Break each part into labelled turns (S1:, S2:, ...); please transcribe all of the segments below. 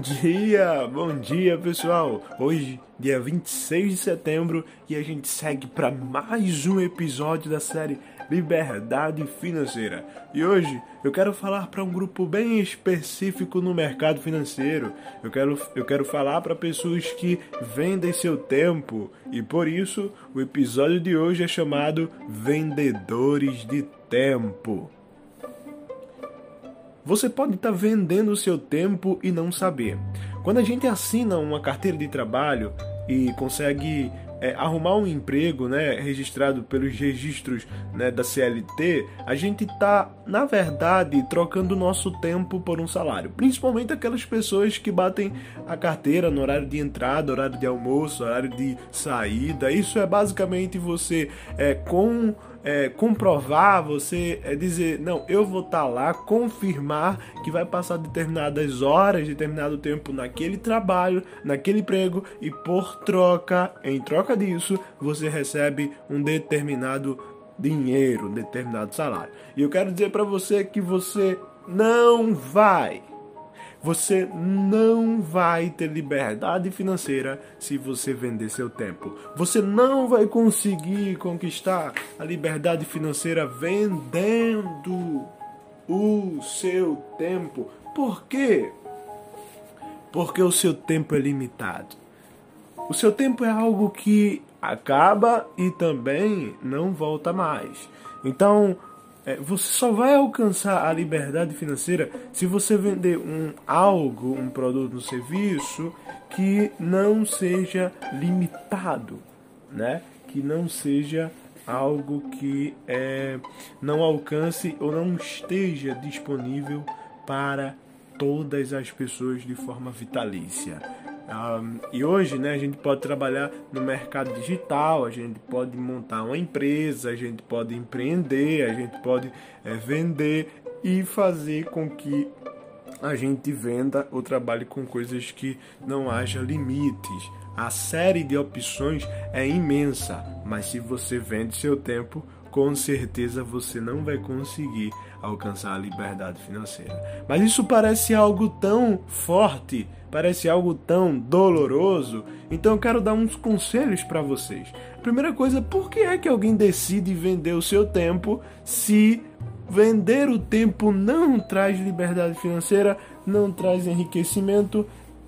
S1: dia, bom dia pessoal! Hoje, dia 26 de setembro, e a gente segue para mais um episódio da série Liberdade Financeira. E hoje eu quero falar para um grupo bem específico no mercado financeiro. Eu quero, eu quero falar para pessoas que vendem seu tempo, e por isso o episódio de hoje é chamado Vendedores de Tempo. Você pode estar tá vendendo o seu tempo e não saber. Quando a gente assina uma carteira de trabalho e consegue é, arrumar um emprego, né, registrado pelos registros né, da CLT, a gente está, na verdade, trocando nosso tempo por um salário. Principalmente aquelas pessoas que batem a carteira no horário de entrada, horário de almoço, horário de saída. Isso é basicamente você é, com é, comprovar, você é, dizer, não, eu vou estar tá lá, confirmar que vai passar determinadas horas, determinado tempo naquele trabalho, naquele emprego e por troca, em troca disso, você recebe um determinado dinheiro, um determinado salário. E eu quero dizer para você que você não vai você não vai ter liberdade financeira se você vender seu tempo. Você não vai conseguir conquistar a liberdade financeira vendendo o seu tempo. Por quê? Porque o seu tempo é limitado. O seu tempo é algo que acaba e também não volta mais. Então, é, você só vai alcançar a liberdade financeira se você vender um algo, um produto, um serviço que não seja limitado, né? Que não seja algo que é, não alcance ou não esteja disponível para todas as pessoas de forma vitalícia. Um, e hoje, né, a gente pode trabalhar no mercado digital, a gente pode montar uma empresa, a gente pode empreender, a gente pode é, vender e fazer com que a gente venda ou trabalhe com coisas que não haja limites. A série de opções é imensa, mas se você vende seu tempo, com certeza você não vai conseguir alcançar a liberdade financeira. Mas isso parece algo tão forte, parece algo tão doloroso, então eu quero dar uns conselhos para vocês. Primeira coisa, por que é que alguém decide vender o seu tempo se vender o tempo não traz liberdade financeira, não traz enriquecimento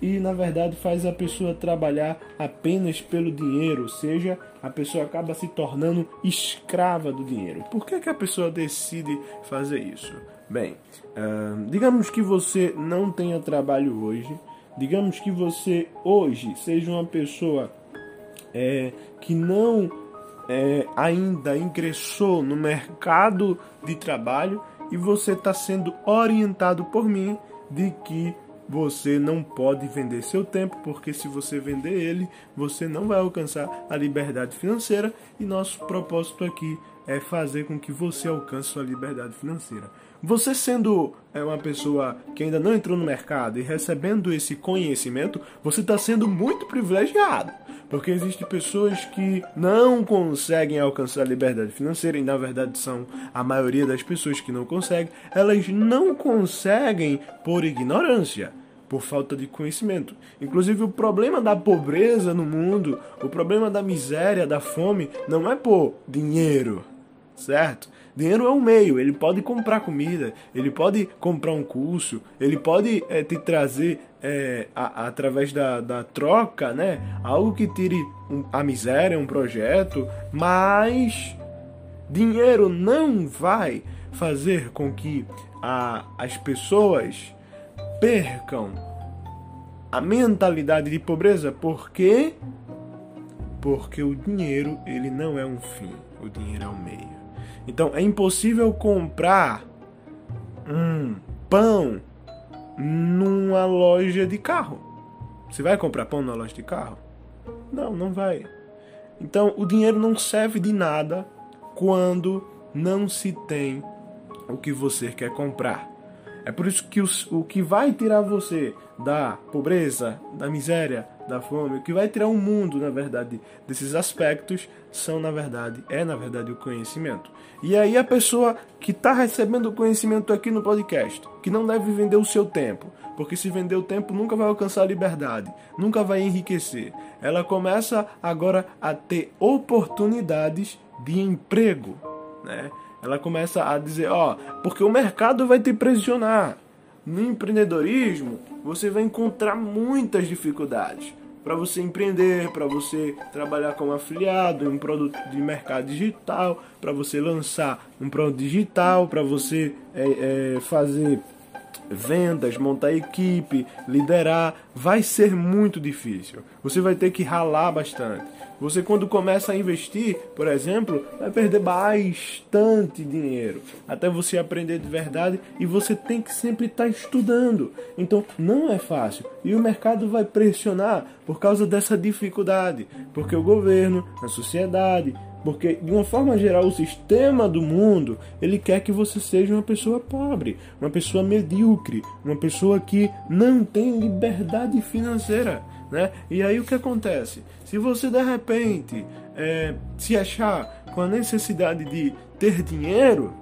S1: e na verdade faz a pessoa trabalhar apenas pelo dinheiro, ou seja, a pessoa acaba se tornando escrava do dinheiro. Por que, que a pessoa decide fazer isso? Bem, digamos que você não tenha trabalho hoje, digamos que você hoje seja uma pessoa é, que não é, ainda ingressou no mercado de trabalho e você está sendo orientado por mim de que você não pode vender seu tempo, porque se você vender ele, você não vai alcançar a liberdade financeira. E nosso propósito aqui é fazer com que você alcance sua liberdade financeira. Você sendo é, uma pessoa que ainda não entrou no mercado e recebendo esse conhecimento, você está sendo muito privilegiado. Porque existem pessoas que não conseguem alcançar a liberdade financeira, e na verdade são a maioria das pessoas que não conseguem, elas não conseguem por ignorância por falta de conhecimento. Inclusive, o problema da pobreza no mundo, o problema da miséria, da fome, não é por dinheiro, certo? Dinheiro é um meio, ele pode comprar comida, ele pode comprar um curso, ele pode é, te trazer é, a, através da, da troca, né? Algo que tire um, a miséria, um projeto, mas dinheiro não vai fazer com que a, as pessoas percam a mentalidade de pobreza, por quê? Porque o dinheiro ele não é um fim, o dinheiro é um meio. Então é impossível comprar um pão numa loja de carro. Você vai comprar pão numa loja de carro? Não, não vai. Então o dinheiro não serve de nada quando não se tem o que você quer comprar. É por isso que os, o que vai tirar você da pobreza, da miséria, da fome, o que vai tirar o mundo, na verdade, desses aspectos são, na verdade, é na verdade o conhecimento. E aí a pessoa que está recebendo o conhecimento aqui no podcast, que não deve vender o seu tempo, Porque se vender o tempo nunca vai alcançar a liberdade, nunca vai enriquecer. Ela começa agora a ter oportunidades de emprego, né? Ela começa a dizer, ó, porque o mercado vai te pressionar. No empreendedorismo, você vai encontrar muitas dificuldades para você empreender, para você trabalhar como afiliado em um produto de mercado digital, para você lançar um produto digital, para você é, é, fazer vendas, montar equipe, liderar, vai ser muito difícil. Você vai ter que ralar bastante. Você, quando começa a investir, por exemplo, vai perder bastante dinheiro até você aprender de verdade e você tem que sempre estar tá estudando. Então, não é fácil e o mercado vai pressionar por causa dessa dificuldade, porque o governo, a sociedade, porque de uma forma geral o sistema do mundo ele quer que você seja uma pessoa pobre, uma pessoa medíocre, uma pessoa que não tem liberdade financeira né? E aí o que acontece? Se você de repente é, se achar com a necessidade de ter dinheiro,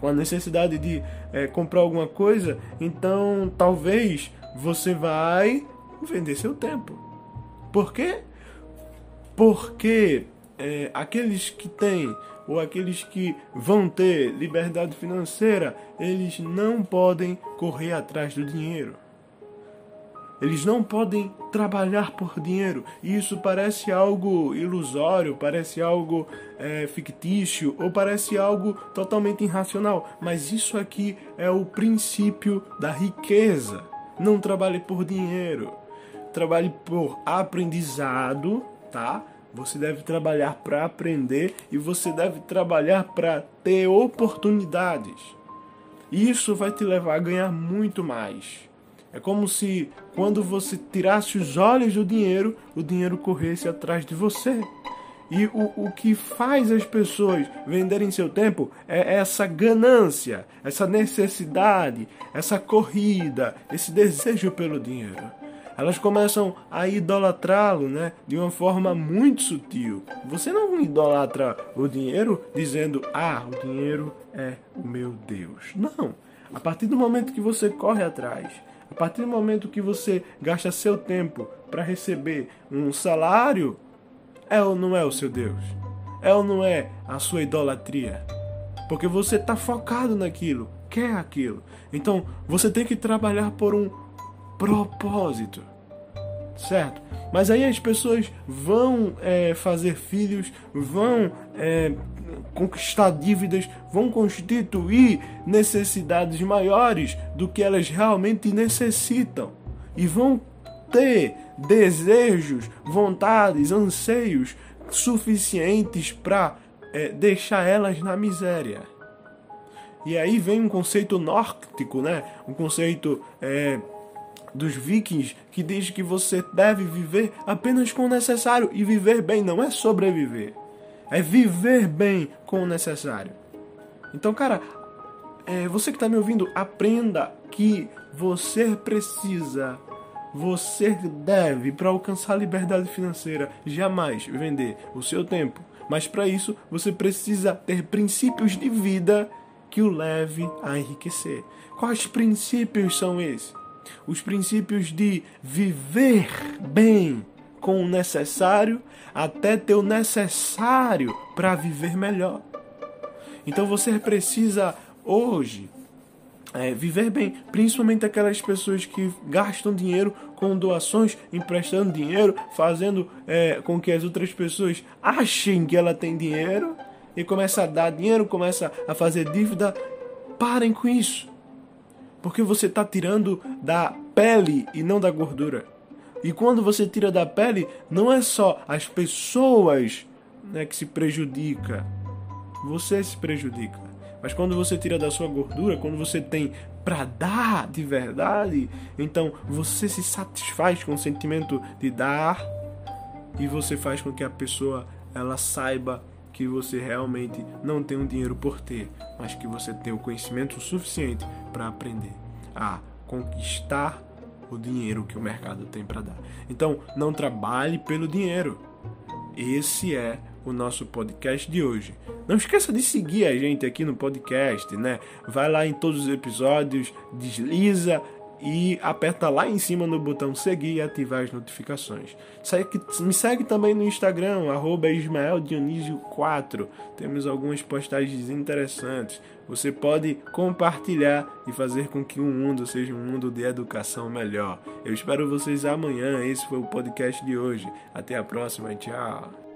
S1: com a necessidade de é, comprar alguma coisa, então talvez você vai vender seu tempo. Por quê? Porque é, aqueles que têm ou aqueles que vão ter liberdade financeira, eles não podem correr atrás do dinheiro. Eles não podem trabalhar por dinheiro. E isso parece algo ilusório, parece algo é, fictício ou parece algo totalmente irracional. Mas isso aqui é o princípio da riqueza. Não trabalhe por dinheiro. Trabalhe por aprendizado, tá? Você deve trabalhar para aprender e você deve trabalhar para ter oportunidades. Isso vai te levar a ganhar muito mais. É como se quando você tirasse os olhos do dinheiro, o dinheiro corresse atrás de você. E o, o que faz as pessoas venderem seu tempo é essa ganância, essa necessidade, essa corrida, esse desejo pelo dinheiro. Elas começam a idolatrá-lo né, de uma forma muito sutil. Você não idolatra o dinheiro dizendo, ah, o dinheiro é o meu Deus. Não. A partir do momento que você corre atrás, a partir do momento que você gasta seu tempo para receber um salário, é ou não é o seu Deus? É ou não é a sua idolatria? Porque você está focado naquilo, quer aquilo. Então você tem que trabalhar por um propósito, certo? Mas aí as pessoas vão é, fazer filhos, vão é, conquistar dívidas, vão constituir necessidades maiores do que elas realmente necessitam e vão ter desejos, vontades, anseios suficientes para é, deixar elas na miséria. E aí vem um conceito nórdico, né? Um conceito é, dos vikings que diz que você deve viver apenas com o necessário e viver bem não é sobreviver é viver bem com o necessário. Então, cara, é, você que está me ouvindo, aprenda que você precisa, você deve, para alcançar a liberdade financeira, jamais vender o seu tempo. Mas para isso, você precisa ter princípios de vida que o leve a enriquecer. Quais princípios são esses? Os princípios de viver bem com o necessário até ter o necessário para viver melhor. Então você precisa hoje é, viver bem, principalmente aquelas pessoas que gastam dinheiro com doações, emprestando dinheiro, fazendo é, com que as outras pessoas achem que ela tem dinheiro e começa a dar dinheiro, começa a fazer dívida. Parem com isso, porque você está tirando da pele e não da gordura. E quando você tira da pele, não é só as pessoas né, que se prejudica, você se prejudica. Mas quando você tira da sua gordura, quando você tem para dar de verdade, então você se satisfaz com o sentimento de dar e você faz com que a pessoa ela saiba que você realmente não tem um dinheiro por ter, mas que você tem o conhecimento suficiente para aprender a conquistar o dinheiro que o mercado tem para dar. Então, não trabalhe pelo dinheiro. Esse é o nosso podcast de hoje. Não esqueça de seguir a gente aqui no podcast, né? Vai lá em todos os episódios, desliza e aperta lá em cima no botão seguir e ativar as notificações. Me segue também no Instagram, arroba IsmaelDionísio4. Temos algumas postagens interessantes. Você pode compartilhar e fazer com que o mundo seja um mundo de educação melhor. Eu espero vocês amanhã. Esse foi o podcast de hoje. Até a próxima. Tchau.